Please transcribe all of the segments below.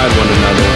beside one another,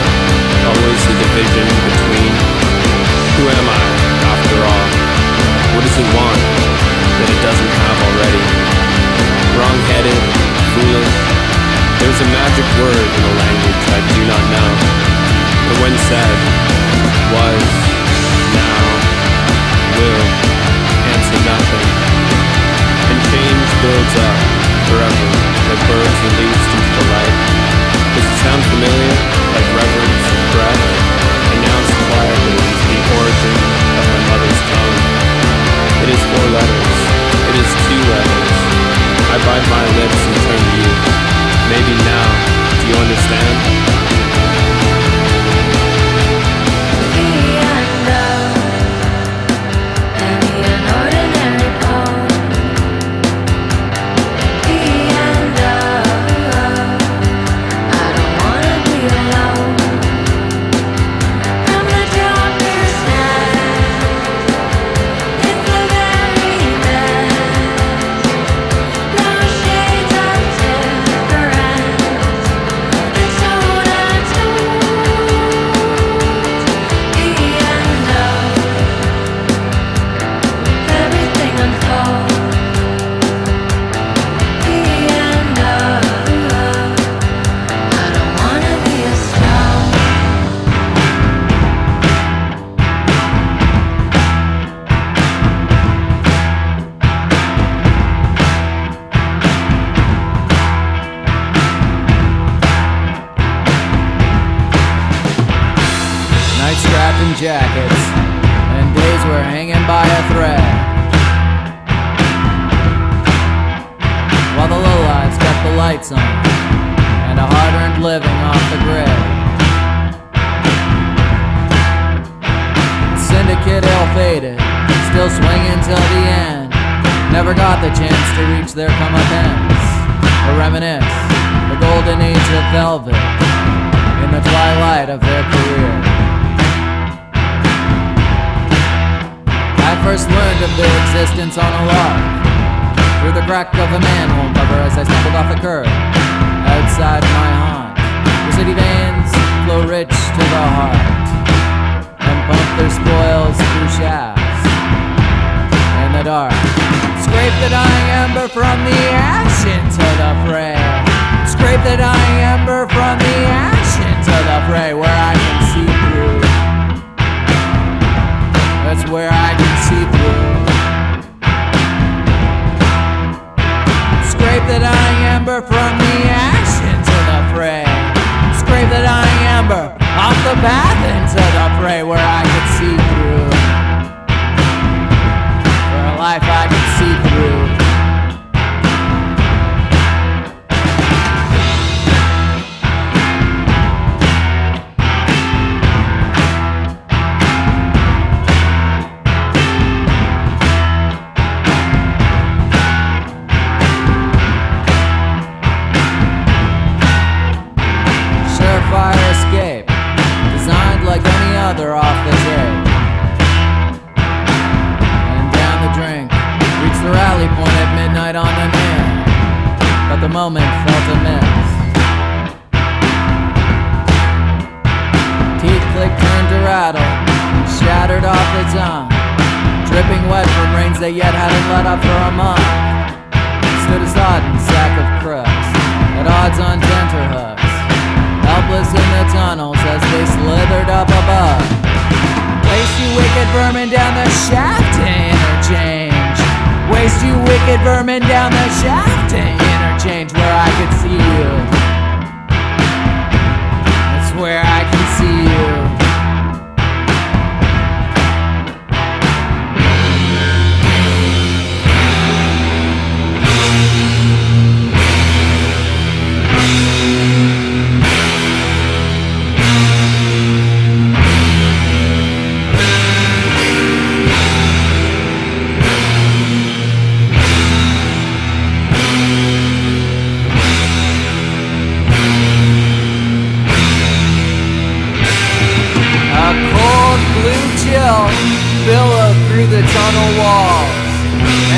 through the tunnel walls.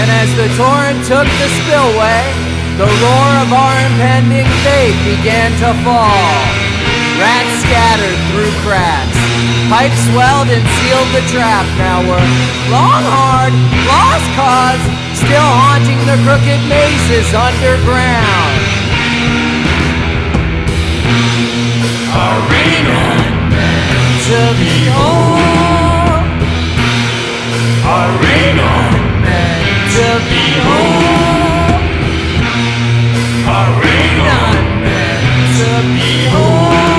And as the torrent took the spillway, the roar of our impending fate began to fall. Rats scattered through cracks. Pipes swelled and sealed the trap. Now we're long hard, lost cause, still haunting the crooked mazes underground. Arena to the old. Arena meant to be home. Arena meant to be home.